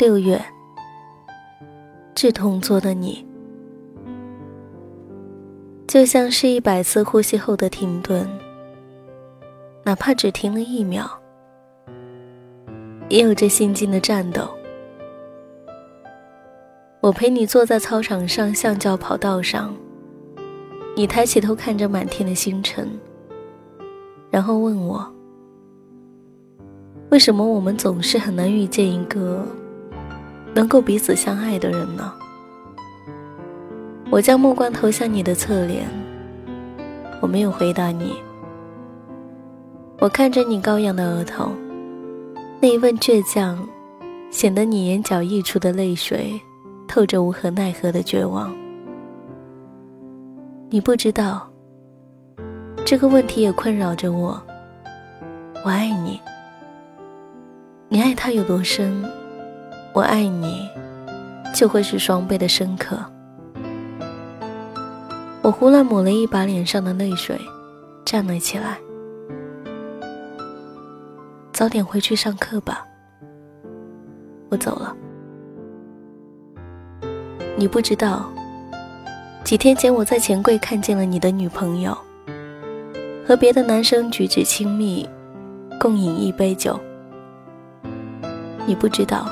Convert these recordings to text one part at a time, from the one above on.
六月，志同桌的你，就像是一百次呼吸后的停顿，哪怕只停了一秒，也有着心惊的战斗。我陪你坐在操场上橡胶跑道上，你抬起头看着满天的星辰，然后问我：为什么我们总是很难遇见一个能够彼此相爱的人呢？我将目光投向你的侧脸，我没有回答你。我看着你高扬的额头，那一份倔强，显得你眼角溢出的泪水。透着无可奈何的绝望。你不知道，这个问题也困扰着我。我爱你，你爱他有多深，我爱你就会是双倍的深刻。我胡乱抹了一把脸上的泪水，站了起来。早点回去上课吧，我走了。你不知道，几天前我在钱柜看见了你的女朋友，和别的男生举止亲密，共饮一杯酒。你不知道，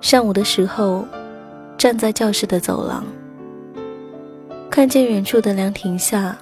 上午的时候，站在教室的走廊，看见远处的凉亭下，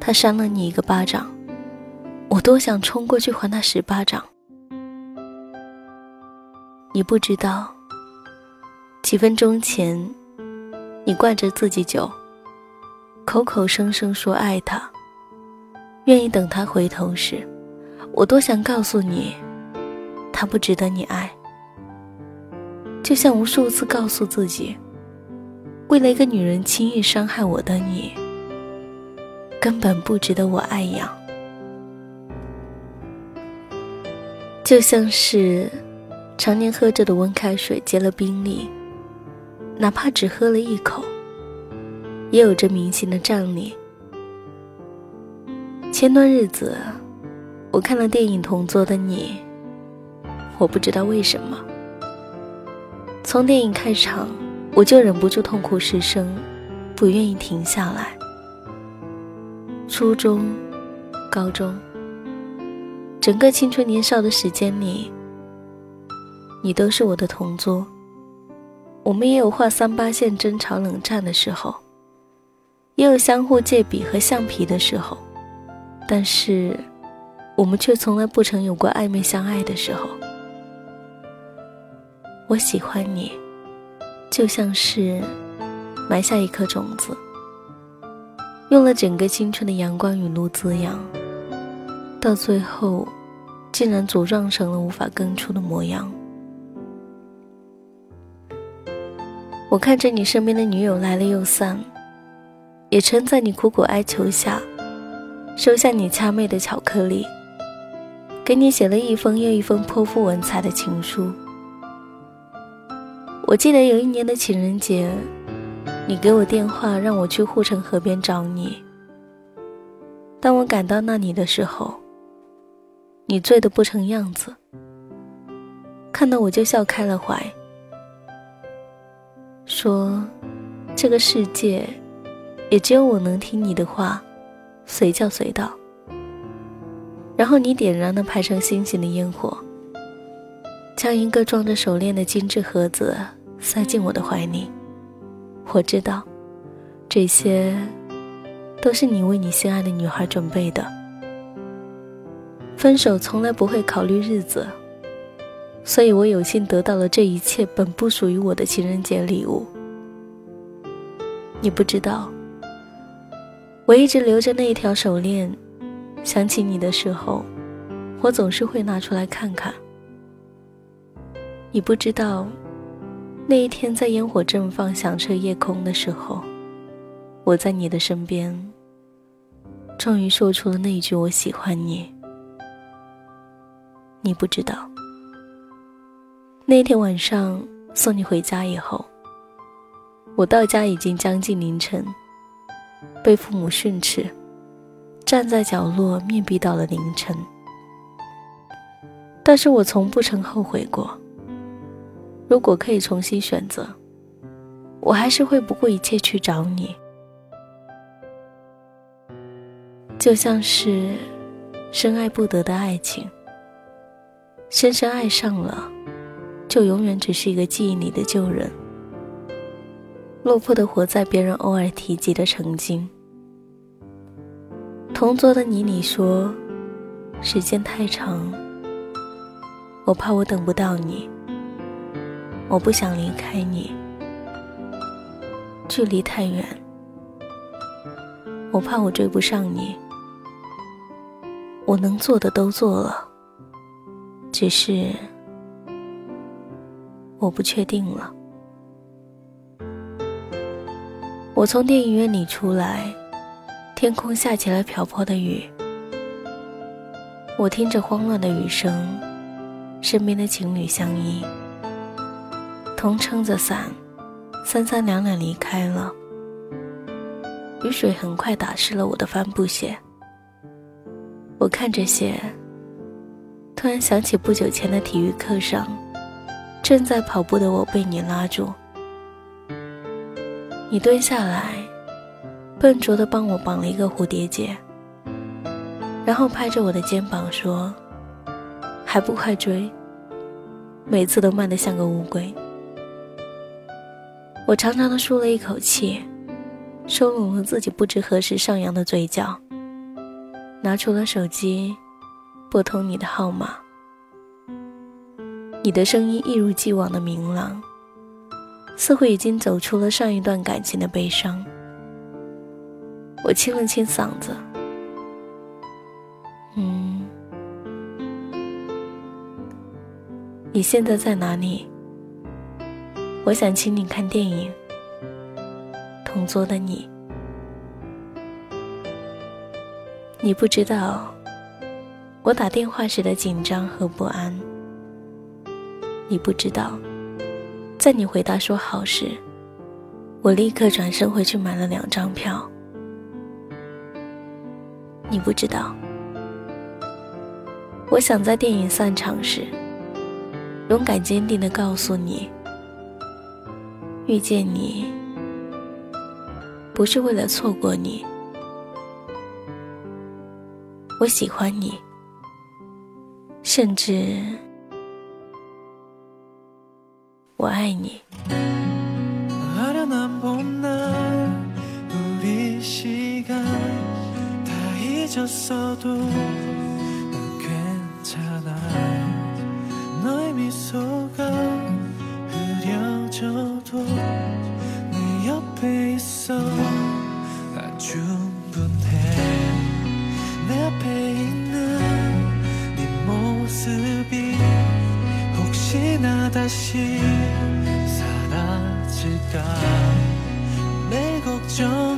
他扇了你一个巴掌，我多想冲过去还他十巴掌。你不知道。几分钟前，你灌着自己酒，口口声声说爱他，愿意等他回头时，我多想告诉你，他不值得你爱。就像无数次告诉自己，为了一个女人轻易伤害我的你，根本不值得我爱养。就像是常年喝着的温开水结了冰粒。哪怕只喝了一口，也有着明星的战力。前段日子，我看了电影《同桌的你》，我不知道为什么，从电影开场我就忍不住痛哭失声，不愿意停下来。初中、高中，整个青春年少的时间里，你都是我的同桌。我们也有画三八线、争吵冷战的时候，也有相互借笔和橡皮的时候，但是，我们却从来不曾有过暧昧相爱的时候。我喜欢你，就像是埋下一颗种子，用了整个青春的阳光雨露滋养，到最后，竟然茁壮成了无法根除的模样。我看着你身边的女友来了又散，也曾在你苦苦哀求下，收下你掐妹的巧克力，给你写了一封又一封泼妇文采的情书。我记得有一年的情人节，你给我电话让我去护城河边找你。当我赶到那里的时候，你醉得不成样子，看到我就笑开了怀。说：“这个世界，也只有我能听你的话，随叫随到。”然后你点燃了排成星星的烟火，将一个装着手链的精致盒子塞进我的怀里。我知道，这些都是你为你心爱的女孩准备的。分手从来不会考虑日子。所以我有幸得到了这一切本不属于我的情人节礼物。你不知道，我一直留着那一条手链，想起你的时候，我总是会拿出来看看。你不知道，那一天在烟火正放、响彻夜空的时候，我在你的身边，终于说出了那一句“我喜欢你”。你不知道。那天晚上送你回家以后，我到家已经将近凌晨，被父母训斥，站在角落面壁到了凌晨。但是我从不曾后悔过，如果可以重新选择，我还是会不顾一切去找你。就像是深爱不得的爱情，深深爱上了，就永远只是一个记忆里的旧人，落魄的活在别人偶尔提及的曾经。同桌的你，你说时间太长，我怕我等不到你，我不想离开你，距离太远，我怕我追不上你。我能做的都做了，只是我不确定了。我从电影院里出来，天空下起了瓢泼的雨。我听着慌乱的雨声，身边的情侣相依，同撑着伞，三三两两离开了。雨水很快打湿了我的帆布鞋。我看着鞋，突然想起不久前的体育课上，正在跑步的我被你拉住，你蹲下来，笨拙的帮我绑了一个蝴蝶结，然后拍着我的肩膀说：“还不快追！每次都慢得像个乌龟。”我长长的舒了一口气，收拢了自己不知何时上扬的嘴角。拿出了手机，拨通你的号码。你的声音一如既往的明朗，似乎已经走出了上一段感情的悲伤。我清了清嗓子，嗯，你现在在哪里？我想请你看电影。同桌的你。你不知道我打电话时的紧张和不安。你不知道，在你回答说好时，我立刻转身回去买了两张票。你不知道，我想在电影散场时，勇敢坚定的告诉你，遇见你不是为了错过你。我喜欢你，甚至我爱你。 앞에 있어. 난 충분해. 내 앞에 있는 네 모습이 혹시나 다시 사라질까? 내 걱정